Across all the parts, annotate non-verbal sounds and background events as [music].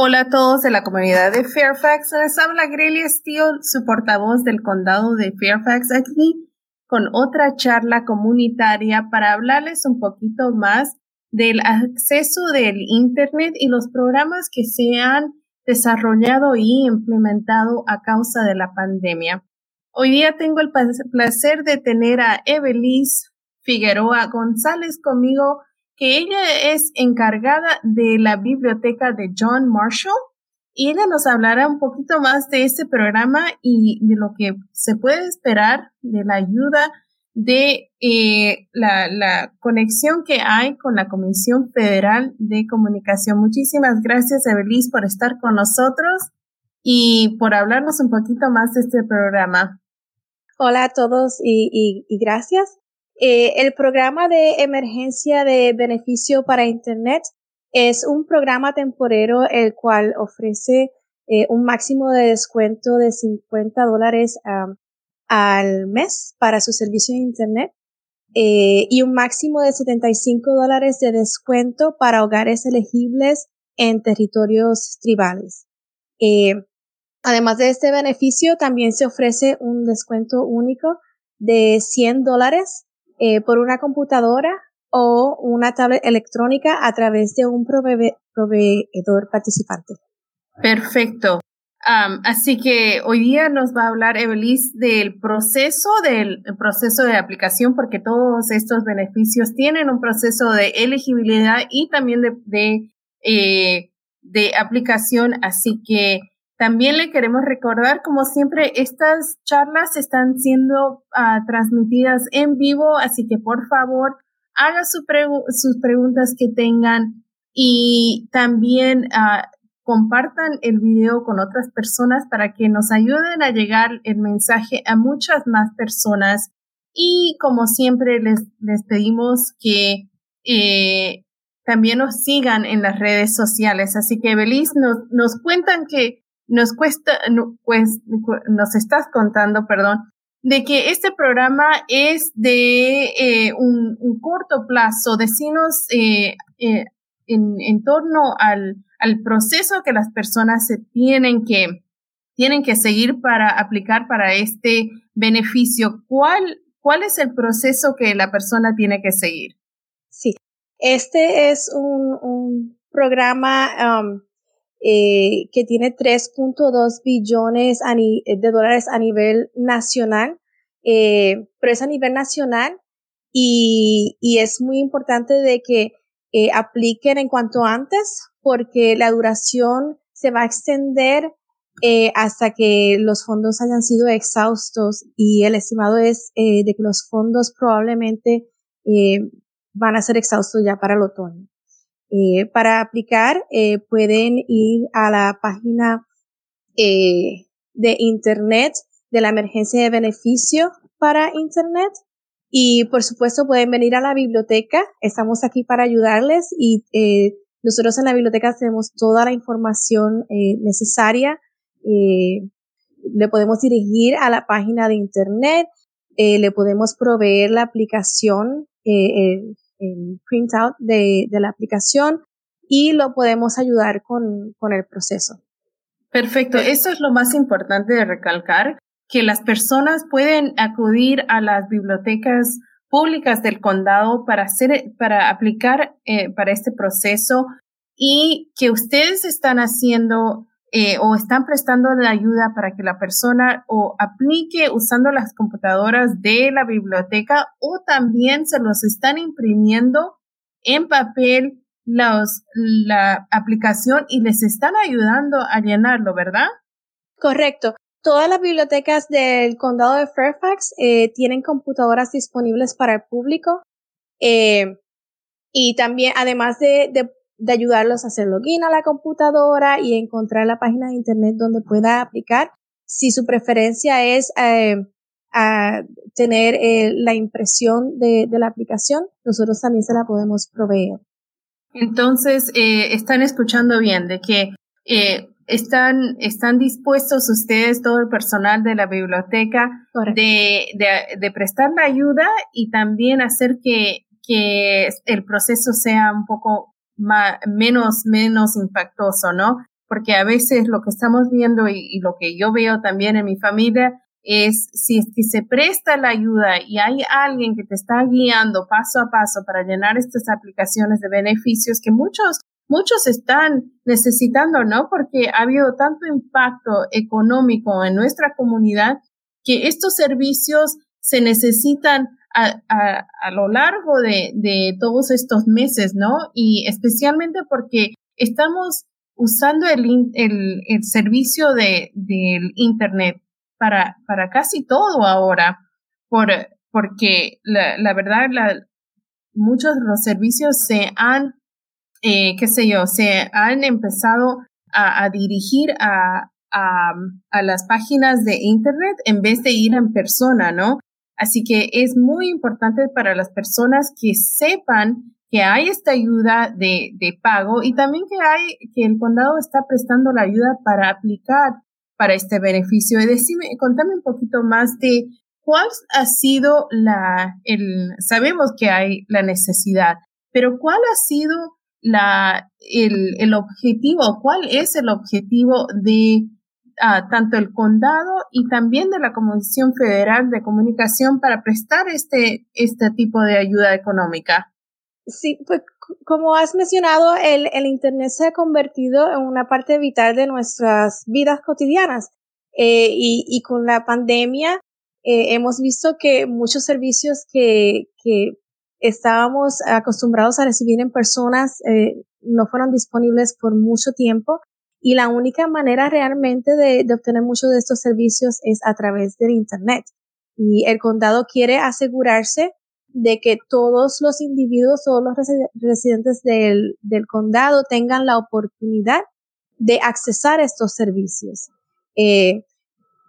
Hola a todos de la comunidad de Fairfax. Les habla Grelia Steele, su portavoz del condado de Fairfax, aquí con otra charla comunitaria para hablarles un poquito más del acceso del Internet y los programas que se han desarrollado y implementado a causa de la pandemia. Hoy día tengo el placer de tener a Evelise Figueroa González conmigo que ella es encargada de la biblioteca de John Marshall y ella nos hablará un poquito más de este programa y de lo que se puede esperar de la ayuda de eh, la, conexión que hay con la Comisión Federal de Comunicación. Muchísimas gracias, Evelise, por estar con nosotros y por hablarnos un poquito más de este programa. Hola a todos y gracias. Eh, el programa de emergencia de beneficio para Internet es un programa temporero el cual ofrece eh, un máximo de descuento de 50 dólares al mes para su servicio de Internet eh, y un máximo de 75 dólares de descuento para hogares elegibles en territorios tribales. además de este beneficio, también se ofrece un descuento único de 100 dólares eh, por una computadora o una tablet electrónica a través de un proveedor participante. Perfecto. así que hoy día nos va a hablar Evelise del proceso, del proceso de aplicación, porque todos estos beneficios tienen un proceso de elegibilidad y también de, de, eh, de aplicación. Así que también le queremos recordar, como siempre, estas charlas están siendo uh, transmitidas en vivo, así que por favor haga su sus preguntas que tengan y también uh, compartan el video con otras personas para que nos ayuden a llegar el mensaje a muchas más personas. Y como siempre les, les pedimos que eh, también nos sigan en las redes sociales. Así que, Belis, nos, nos cuentan que nos cuesta, pues, nos estás contando, perdón, de que este programa es de eh, un, corto plazo. Decinos eh, eh, en, en, torno al, al proceso que las personas se tienen que, tienen que seguir para aplicar para este beneficio. ¿Cuál, cuál es el proceso que la persona tiene que seguir? Sí, este es un, un programa um, eh, que tiene 3.2 billones de dólares a nivel nacional, eh, pero es a nivel nacional y, es muy importante de que eh, apliquen en cuanto antes porque la duración se va a extender eh, hasta que los fondos hayan sido exhaustos y el estimado es eh, de que los fondos probablemente eh, van a ser exhaustos ya para el otoño. Eh, para aplicar eh, pueden ir a la página eh, de Internet de la emergencia de beneficio para Internet y por supuesto pueden venir a la biblioteca. Estamos aquí para ayudarles y nosotros en la biblioteca tenemos toda la información necesaria. Le podemos dirigir a la página de Internet, le podemos proveer la aplicación, printout de, de la aplicación y lo podemos ayudar con, con el proceso. Perfecto. Eso es lo más importante de recalcar, que las personas pueden acudir a las bibliotecas públicas del condado para hacer, para aplicar eh, para este proceso y que ustedes están haciendo eh, o están prestando la ayuda para que la persona o aplique usando las computadoras de la biblioteca o también se los están imprimiendo en papel los, la aplicación y les están ayudando a llenarlo, ¿verdad? Correcto. Todas las bibliotecas del condado de Fairfax eh, tienen computadoras disponibles para el público eh, y también además de, de de ayudarlos a hacer login a la computadora y encontrar la página de internet donde pueda aplicar. Si su preferencia es eh, a tener eh, la impresión de, de, la aplicación, nosotros también se la podemos proveer. Entonces, eh, están escuchando bien de que están, están dispuestos ustedes, todo el personal de la biblioteca, de, de, de, prestar la ayuda y también hacer que, que el proceso sea un poco menos, menos impactoso, ¿no? porque a veces lo que estamos viendo y, lo que yo veo también en mi familia es si que se presta la ayuda y hay alguien que te está guiando paso a paso para llenar estas aplicaciones de beneficios que muchos muchos están necesitando, ¿no? Porque ha habido tanto impacto económico en nuestra comunidad que estos servicios se necesitan a, lo largo de, todos estos meses, ¿no? Y especialmente porque estamos usando el, el, servicio de, del Internet para, para casi todo ahora, por, porque la, la verdad, la, muchos de los servicios se han, eh, qué sé yo, se han empezado a, a dirigir a, a, a, las páginas de Internet en vez de ir en persona, ¿no? Así que es muy importante para las personas que sepan que hay esta ayuda de, de pago y también que hay, que el condado está prestando la ayuda para aplicar para este beneficio. Y decime, contame un poquito más de cuál ha sido la, el, sabemos que hay la necesidad, pero cuál ha sido la, el, el objetivo, cuál es el objetivo de uh, tanto el condado y también de la Comisión Federal de Comunicación para prestar este, este tipo de ayuda económica. Sí, pues como has mencionado, el, el Internet se ha convertido en una parte vital de nuestras vidas cotidianas. Eh, y, y, con la pandemia eh, hemos visto que muchos servicios que, que estábamos acostumbrados a recibir en personas eh, no fueron disponibles por mucho tiempo y la única manera realmente de, obtener muchos de estos servicios es a través del Internet. Y el condado quiere asegurarse de que todos los individuos, todos los residentes del, del condado tengan la oportunidad de accesar estos servicios. Eh,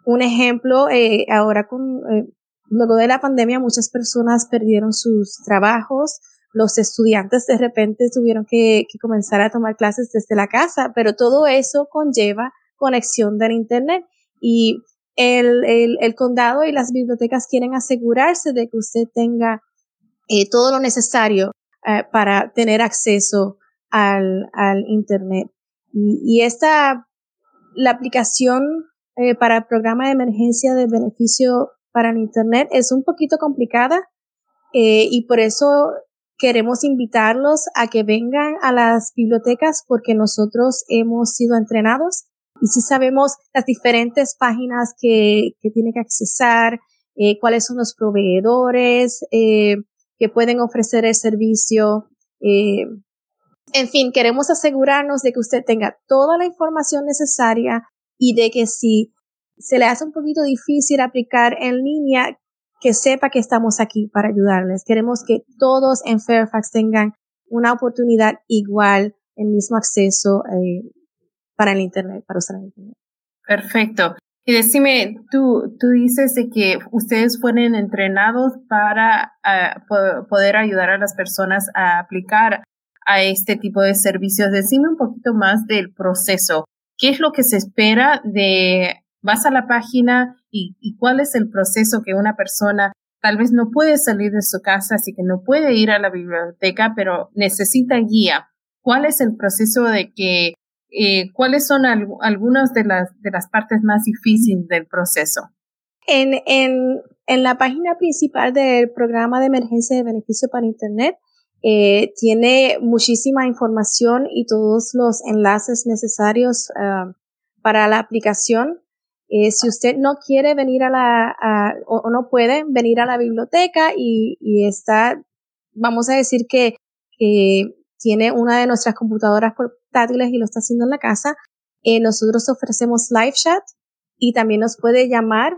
un ejemplo, eh, ahora con, eh, luego de la pandemia muchas personas perdieron sus trabajos, los estudiantes de repente tuvieron que, comenzar a tomar clases desde la casa, pero todo eso conlleva conexión del Internet y el, condado y las bibliotecas quieren asegurarse de que usted tenga eh, todo lo necesario eh, para tener acceso al, Internet. Y, esta, la aplicación eh, para el programa de emergencia de beneficio para el Internet es un poquito complicada y por eso queremos invitarlos a que vengan a las bibliotecas porque nosotros hemos sido entrenados y si sabemos las diferentes páginas que, que tiene que accesar, eh, cuáles son los proveedores, eh, que pueden ofrecer el servicio. Eh, en fin, queremos asegurarnos de que usted tenga toda la información necesaria y de que si se le hace un poquito difícil aplicar en línea, que sepa que estamos aquí para ayudarles. Queremos que todos en Fairfax tengan una oportunidad igual, el mismo acceso eh, para el Internet, para usar el Internet. Perfecto. Y decime, tú, tú dices de que ustedes fueron entrenados para uh, poder ayudar a las personas a aplicar a este tipo de servicios. Decime un poquito más del proceso. ¿Qué es lo que se espera de, vas a la página y, cuál es el proceso que una persona tal vez no puede salir de su casa, así que no puede ir a la biblioteca, pero necesita guía? ¿Cuál es el proceso de que eh, ¿cuáles son algunas de las, de las partes más difíciles del proceso? En, en, en la página principal del programa de emergencia de beneficio para Internet, eh, tiene muchísima información y todos los enlaces necesarios uh, para la aplicación. Eh, si usted no quiere venir a la, o, no puede venir a la biblioteca y, está, vamos a decir que, que tiene una de nuestras computadoras portátiles y lo está haciendo en la casa, eh, nosotros ofrecemos live chat y también nos puede llamar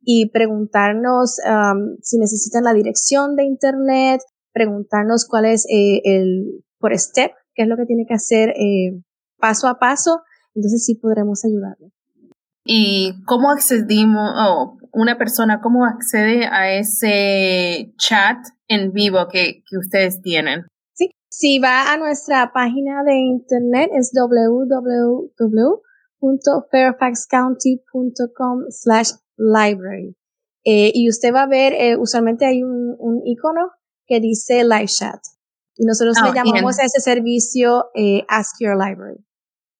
y preguntarnos um, si necesitan la dirección de internet, preguntarnos cuál es eh, el por step, qué es lo que tiene que hacer eh, paso a paso, entonces sí podremos ayudarle. ¿Y cómo accedimos, o una persona, cómo accede a ese chat en vivo que, que ustedes tienen? Si va a nuestra página de internet es www.fairfaxcounty.com slash library. Eh, y usted va a ver, eh, usualmente hay un, un, icono que dice live chat. Y nosotros le oh, llamamos a ese servicio eh, Ask Your Library.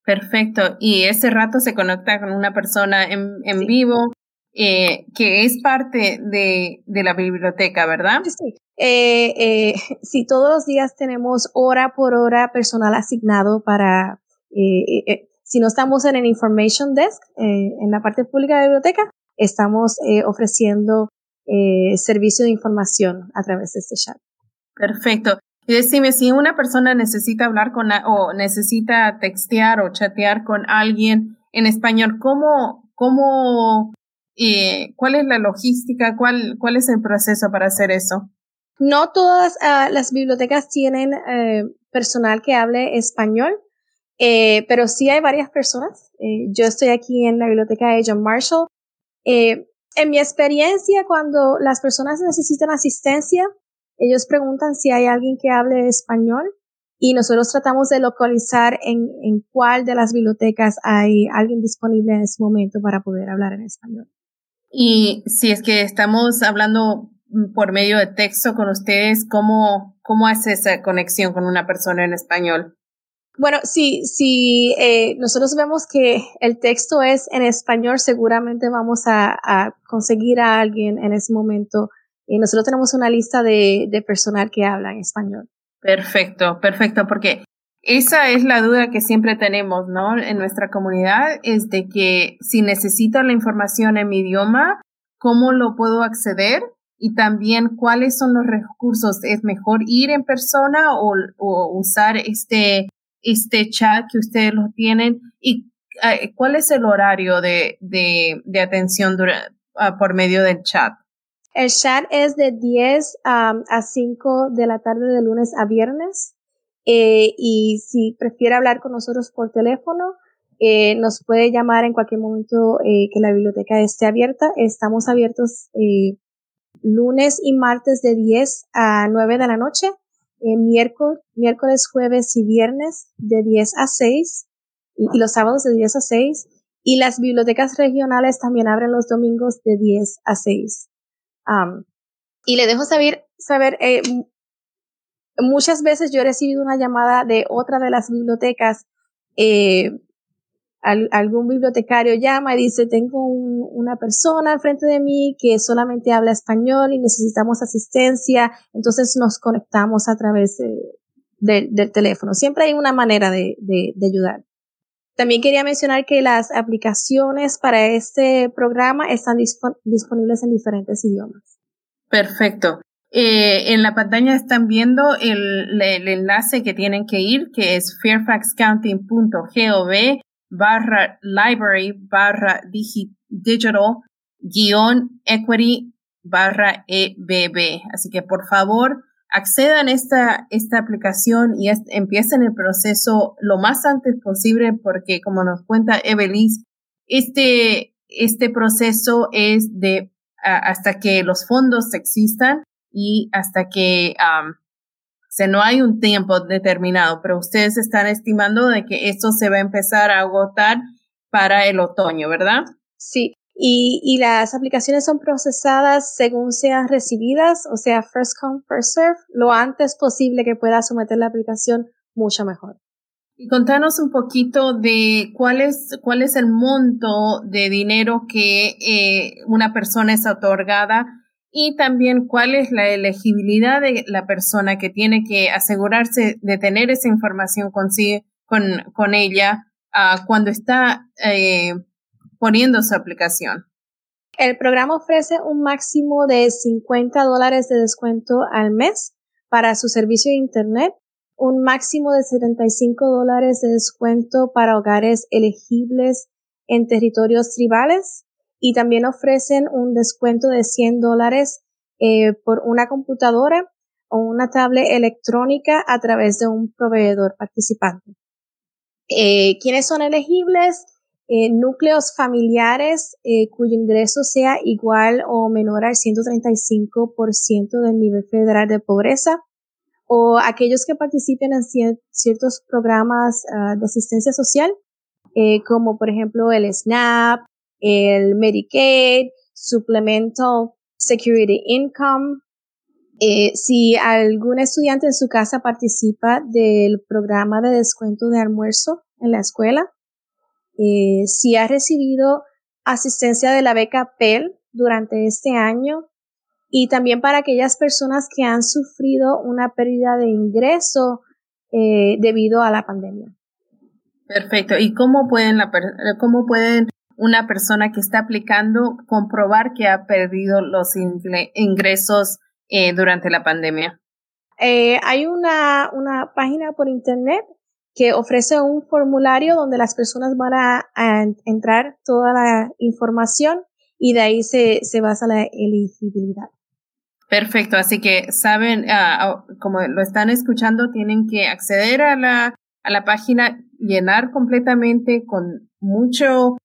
Perfecto. Y ese rato se conecta con una persona en, en vivo eh, que es parte de, de, la biblioteca, ¿verdad? Sí. Eh, eh, [laughs] sí, todos los días tenemos hora por hora personal asignado para, eh, eh, si no estamos en el Information Desk, en la parte pública de la biblioteca, estamos ofreciendo servicio de información a través de este chat. Perfecto. Y decime, si una persona necesita hablar con, o necesita textear o chatear con alguien en español, ¿cómo, cómo, eh, cuál es la logística? ¿Cuál, cuál es el proceso para hacer eso? No todas uh, las bibliotecas tienen eh, personal que hable español, eh, pero sí hay varias personas. Eh, yo estoy aquí en la biblioteca de John Marshall. Eh, en mi experiencia, cuando las personas necesitan asistencia, ellos preguntan si hay alguien que hable español y nosotros tratamos de localizar en, en cuál de las bibliotecas hay alguien disponible en ese momento para poder hablar en español. Y si es que estamos hablando por medio de texto con ustedes, ¿cómo, cómo hace esa conexión con una persona en español? Bueno, si, si eh, nosotros vemos que el texto es en español, seguramente vamos a, a conseguir a alguien en ese momento y nosotros tenemos una lista de, de personal que habla en español. Perfecto, perfecto, porque esa es la duda que siempre tenemos, ¿no? En nuestra comunidad es de que si necesito la información en mi idioma, ¿cómo lo puedo acceder? Y también cuáles son los recursos. ¿Es mejor ir en persona o, o usar este, este chat que ustedes lo tienen? ¿Y eh, cuál es el horario de, de, de atención uh, por medio del chat? El chat es de 10 um, a 5 de la tarde de lunes a viernes. Eh, y si prefiere hablar con nosotros por teléfono, eh, nos puede llamar en cualquier momento eh, que la biblioteca esté abierta. Estamos abiertos eh, lunes y martes de 10 a 9 de la noche, eh, miércoles, miércoles, jueves y viernes de 10 a 6 y, y, los sábados de 10 a 6. Y las bibliotecas regionales también abren los domingos de 10 a 6. Um, y le dejo saber, saber eh, muchas veces yo he recibido una llamada de otra de las bibliotecas. Eh, al, algún bibliotecario llama y dice, tengo un, una persona al frente de mí que solamente habla español y necesitamos asistencia. Entonces nos conectamos a través de, de, del teléfono. Siempre hay una manera de, de ayudar. También quería mencionar que las aplicaciones para este programa están disp disponibles en diferentes idiomas. Perfecto. Eh, en la pantalla están viendo el, el, enlace que tienen que ir, que es fairfaxcounty.gov barra library barra digital guion equity barra EBB. Así que por favor, accedan a esta, esta aplicación y empiecen el proceso lo más antes posible porque como nos cuenta Evelis, este, este proceso es de hasta que los fondos existan y hasta que um, o no hay un tiempo determinado, pero ustedes están estimando de que esto se va a empezar a agotar para el otoño, ¿verdad? Sí, y, y las aplicaciones son procesadas según sean recibidas, o sea, first come, first serve, lo antes posible que pueda someter la aplicación, mucho mejor. Y contanos un poquito de cuál es, cuál es el monto de dinero que eh, una persona es otorgada y también cuál es la elegibilidad de la persona que tiene que asegurarse de tener esa información consigo, con, con ella uh, cuando está eh, poniendo su aplicación. El programa ofrece un máximo de 50 dólares de descuento al mes para su servicio de Internet, un máximo de 75 dólares de descuento para hogares elegibles en territorios tribales y también ofrecen un descuento de 100 dólares eh, por una computadora o una tablet electrónica a través de un proveedor participante. Eh, ¿Quiénes son elegibles? Eh, núcleos familiares eh, cuyo ingreso sea igual o menor al 135% del nivel federal de pobreza o aquellos que participen en ciertos programas uh, de asistencia social, eh, como por ejemplo el SNAP, el Medicaid, Supplemental Security Income. Si algún estudiante en su casa participa del programa de descuento de almuerzo en la escuela, eh, si ha recibido asistencia de la beca PEL durante este año y también para aquellas personas que han sufrido una pérdida de ingreso eh, debido a la pandemia. Perfecto. ¿Y cómo pueden, la, cómo pueden una persona que está aplicando comprobar que ha perdido los ingresos eh, durante la pandemia? Eh, hay una, una página por internet que ofrece un formulario donde las personas van a, entrar toda la información y de ahí se, se basa la elegibilidad. Perfecto, así que saben, ah, como lo están escuchando, tienen que acceder a la, a la página, llenar completamente con mucho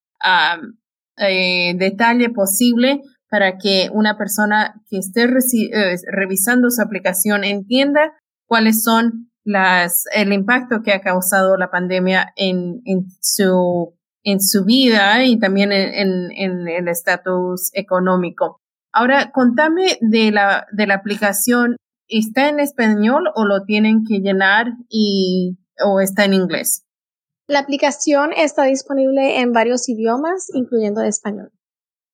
eh, detalle posible para que una persona que esté eh, revisando su aplicación entienda cuáles son las, el impacto que ha causado la pandemia en, en su, en su vida y también en, en, el estatus económico. Ahora, contame de la, de la aplicación. ¿Está en español o lo tienen que llenar y, o está en inglés? La aplicación está disponible en varios idiomas, incluyendo español.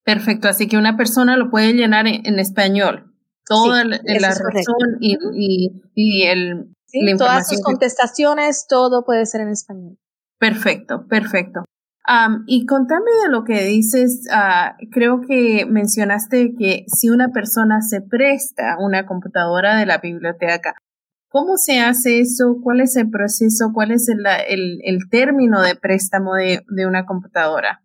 Perfecto, así que una persona lo puede llenar en, español. Toda la, razón y, y, y, el, todas sus contestaciones, todo puede ser en español. Perfecto, perfecto. y contame de lo que dices, uh, creo que mencionaste que si una persona se presta una computadora de la biblioteca, ¿cómo se hace eso? ¿Cuál es el proceso? ¿Cuál es el, el, el término de préstamo de, de, una computadora?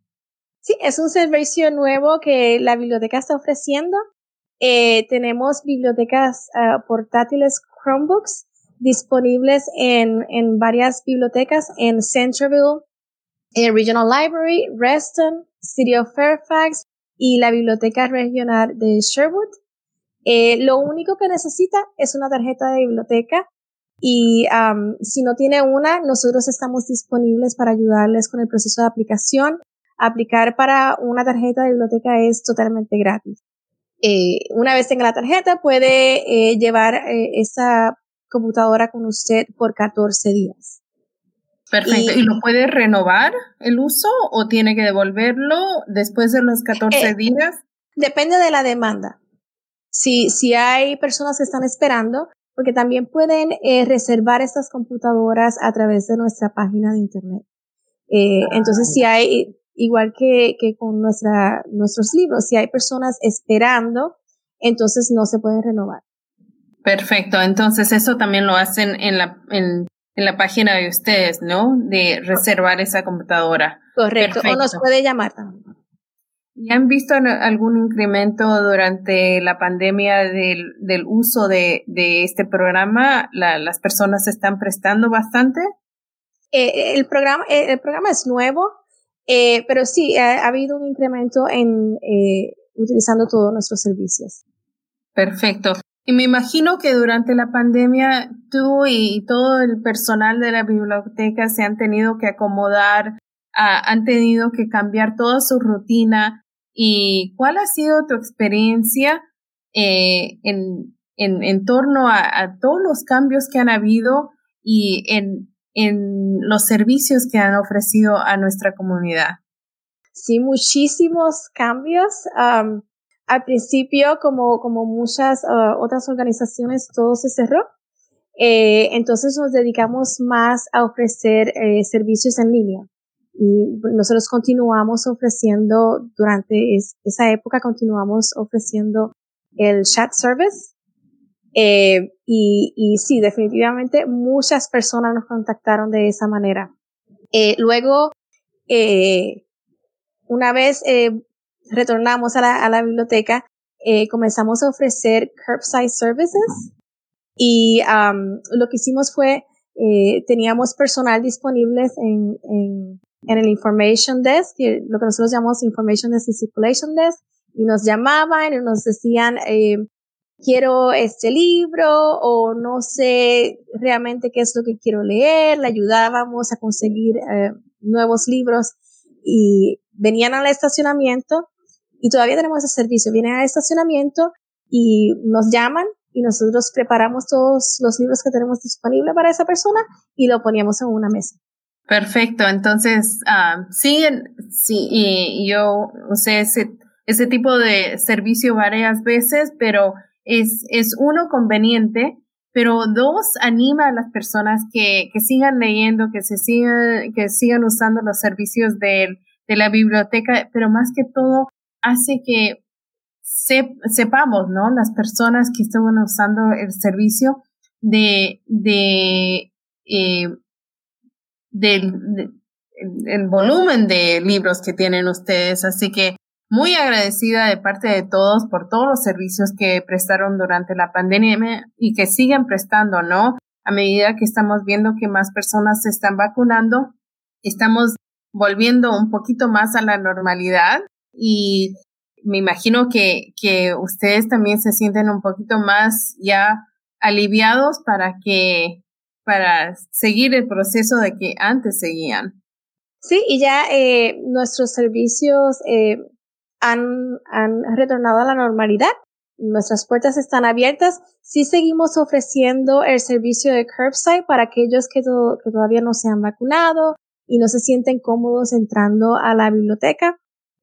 Sí, es un servicio nuevo que la biblioteca está ofreciendo. Eh, tenemos bibliotecas uh, portátiles Chromebooks disponibles en, en varias bibliotecas en Centerville, en Regional Library, Reston, City of Fairfax y la Biblioteca Regional de Sherwood. Eh, lo único que necesita es una tarjeta de biblioteca y si no tiene una, nosotros estamos disponibles para ayudarles con el proceso de aplicación. Aplicar para una tarjeta de biblioteca es totalmente gratis. Eh, una vez tenga la tarjeta, puede eh, llevar eh, esa computadora con usted por 14 días. Perfecto. ¿Y, lo puede renovar el uso o tiene que devolverlo después de los 14 eh, días? Depende de la demanda. Si, si hay personas que están esperando, porque también pueden eh, reservar estas computadoras a través de nuestra página de internet. Eh, ah, entonces, si hay, igual que, que con nuestra, nuestros libros, si hay personas esperando, entonces no se pueden renovar. Perfecto, entonces eso también lo hacen en la, en, la página de ustedes, ¿no? De reservar esa computadora. Correcto, o nos puede llamar también. ¿Y han visto algún incremento durante la pandemia del, del uso de, de este programa? ¿Las personas se están prestando bastante? Eh, el, programa, eh, el programa es nuevo, eh, pero sí, ha, ha, habido un incremento en utilizando todos nuestros servicios. Perfecto. Y me imagino que durante la pandemia tú y todo el personal de la biblioteca se han tenido que acomodar, han tenido que cambiar toda su rutina. ¿Y cuál ha sido tu experiencia eh, en, torno a, todos los cambios que han habido y en, los servicios que han ofrecido a nuestra comunidad? Sí, muchísimos cambios. Al principio, como, como muchas uh, otras organizaciones, todo se cerró. Eh, entonces nos dedicamos más a ofrecer eh, servicios en línea. Y nosotros continuamos ofreciendo, durante esa época, continuamos ofreciendo el chat service. Eh, y, y sí, definitivamente muchas personas nos contactaron de esa manera. Luego, una vez retornamos a la, a la biblioteca, eh, comenzamos a ofrecer curbside services y um, lo que hicimos fue, eh, teníamos personal disponibles en, en, en, el Information Desk, lo que nosotros llamamos Information Desk y Circulation Desk, y nos llamaban y nos decían, eh, quiero este libro o no sé realmente qué es lo que quiero leer, le ayudábamos a conseguir eh, nuevos libros y venían al estacionamiento y todavía tenemos ese servicio. Vienen al estacionamiento y nos llaman y nosotros preparamos todos los libros que tenemos disponibles para esa persona y lo poníamos en una mesa. Perfecto, entonces uh, sí, sí, y yo usé ese, ese tipo de servicio varias veces, pero es, es uno conveniente, pero dos anima a las personas que, que sigan leyendo, que se sigan, que sigan usando los servicios de, de la biblioteca, pero más que todo hace que sepamos, ¿no? Las personas que están usando el servicio de, de, eh, del el volumen de libros que tienen ustedes. Así que muy agradecida de parte de todos por todos los servicios que prestaron durante la pandemia y que siguen prestando, ¿no? A medida que estamos viendo que más personas se están vacunando, estamos volviendo un poquito más a la normalidad y me imagino que, que ustedes también se sienten un poquito más ya aliviados para que para seguir el proceso de que antes seguían. Sí, y ya eh, nuestros servicios eh, han, han retornado a la normalidad. Nuestras puertas están abiertas. Sí seguimos ofreciendo el servicio de curbside para aquellos que, que todavía no se han vacunado y no se sienten cómodos entrando a la biblioteca.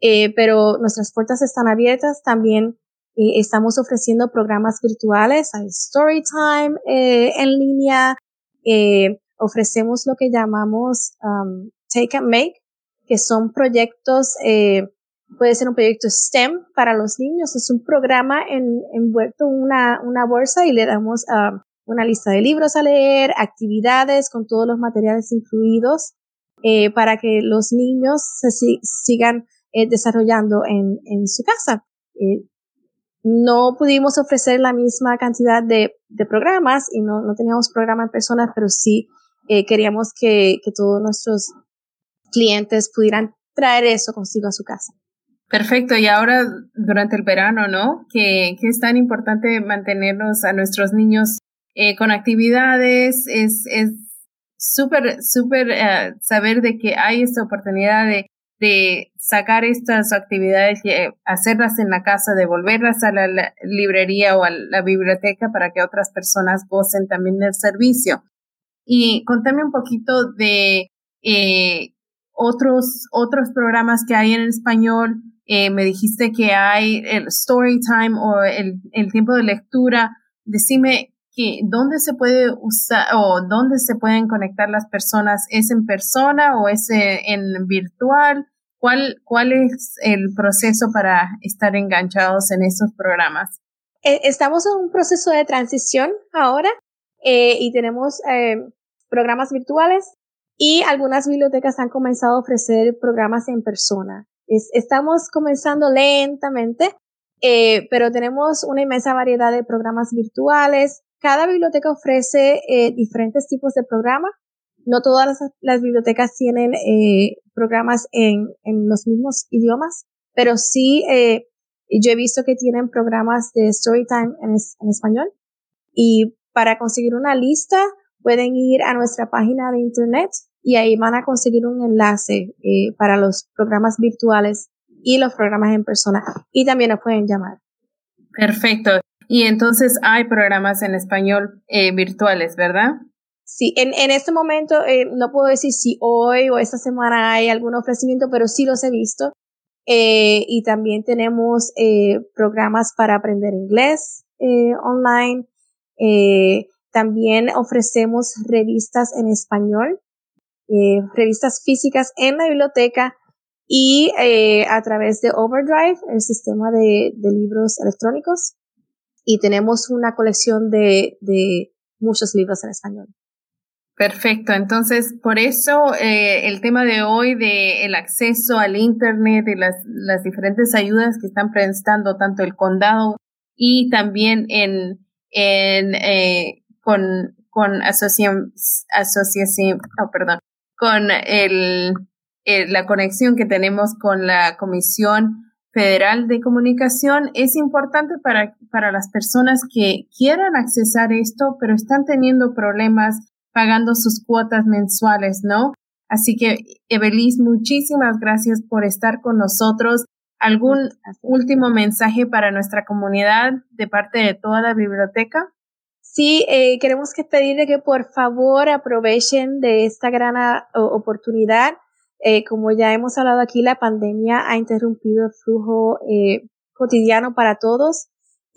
Eh, pero nuestras puertas están abiertas. También eh, estamos ofreciendo programas virtuales, hay story time eh, en línea, ofrecemos lo que llamamos um, Take and Make, que son proyectos, puede ser un proyecto STEM para los niños, es un programa en, envuelto en una, una bolsa y le damos um, una lista de libros a leer, actividades con todos los materiales incluidos, para que los niños se sigan eh, desarrollando en, en su casa. Eh, no pudimos ofrecer la misma cantidad de, de programas y no, no, teníamos programa en persona, pero sí eh, queríamos que, que todos nuestros clientes pudieran traer eso consigo a su casa. Perfecto, y ahora durante el verano, ¿no? Que, que es tan importante mantenernos a nuestros niños con actividades, es súper, súper eh, saber de que hay esta oportunidad de de sacar estas actividades y eh, hacerlas en la casa, devolverlas a la, librería o a la biblioteca para que otras personas gocen también del servicio. Y contame un poquito de eh, otros, otros programas que hay en español. Eh, me dijiste que hay el story time o el, el tiempo de lectura. Decime que dónde se puede usar o dónde se pueden conectar las personas, ¿es en persona o es eh, en virtual? ¿Cuál, cuál es el proceso para estar enganchados en estos programas? Eh, estamos en un proceso de transición ahora eh, y tenemos programas virtuales y algunas bibliotecas han comenzado a ofrecer programas en persona. estamos comenzando lentamente, pero tenemos una inmensa variedad de programas virtuales, cada biblioteca ofrece eh, diferentes tipos de programas. No todas las, bibliotecas tienen eh, programas en, los mismos idiomas, pero sí eh, yo he visto que tienen programas de Storytime en, español. Y para conseguir una lista pueden ir a nuestra página de internet y ahí van a conseguir un enlace para los programas virtuales y los programas en persona. Y también nos pueden llamar. Perfecto. Y entonces hay programas en español eh, virtuales, ¿verdad? Sí, en, en este momento eh, no puedo decir si hoy o esta semana hay algún ofrecimiento, pero sí los he visto. Eh, y también tenemos eh, programas para aprender inglés online. También ofrecemos revistas en español, revistas físicas en la biblioteca y a través de Overdrive, el sistema de, de libros electrónicos y tenemos una colección de, de muchos libros en español. Perfecto, entonces por eso eh, el tema de hoy de el acceso al internet y las, las diferentes ayudas que están prestando tanto el condado y también en, en eh, con con asociación asociación oh, perdón con el, el, la conexión que tenemos con la comisión Federal de Comunicación es importante para, para las personas que quieran accesar esto, pero están teniendo problemas pagando sus cuotas mensuales, ¿no? Así que, Evelis, muchísimas gracias por estar con nosotros. ¿Algún último mensaje para nuestra comunidad de parte de toda la biblioteca? Sí, eh, queremos que pedirle que por favor aprovechen de esta gran ah, oportunidad. Eh, como ya hemos hablado aquí, la pandemia ha interrumpido el flujo eh, cotidiano para todos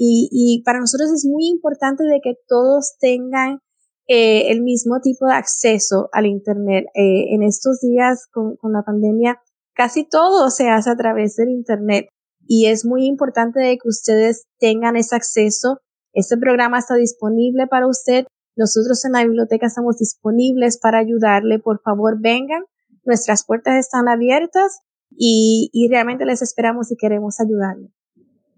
y, para nosotros es muy importante de que todos tengan eh, el mismo tipo de acceso al Internet. En estos días con, con la pandemia, casi todo se hace a través del Internet y es muy importante de que ustedes tengan ese acceso este programa está disponible para usted. Nosotros en la biblioteca estamos disponibles para ayudarle. Por favor, vengan. Nuestras puertas están abiertas y, realmente les esperamos y queremos ayudarle.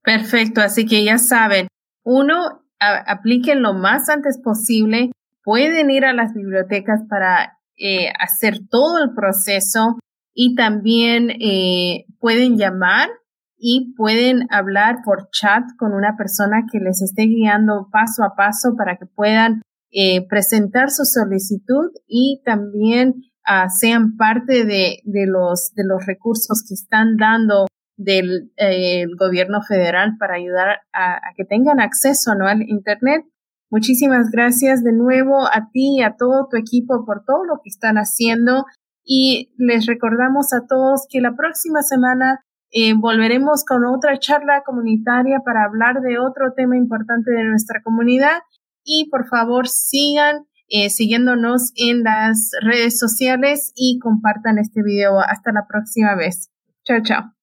Perfecto. Así que ya saben, uno, apliquen lo más antes posible. Pueden ir a las bibliotecas para eh, hacer todo el proceso y también eh, pueden llamar y pueden hablar por chat con una persona que les esté guiando paso a paso para que puedan eh, presentar su solicitud y también uh, sean parte de, de, los, de los recursos que están dando del eh, gobierno federal para ayudar a, a, que tengan acceso ¿no? al Internet. Muchísimas gracias de nuevo a ti y a todo tu equipo por todo lo que están haciendo y les recordamos a todos que la próxima semana eh, volveremos con otra charla comunitaria para hablar de otro tema importante de nuestra comunidad y por favor sigan eh, siguiéndonos en las redes sociales y compartan este video. Hasta la próxima vez. Chao, chao.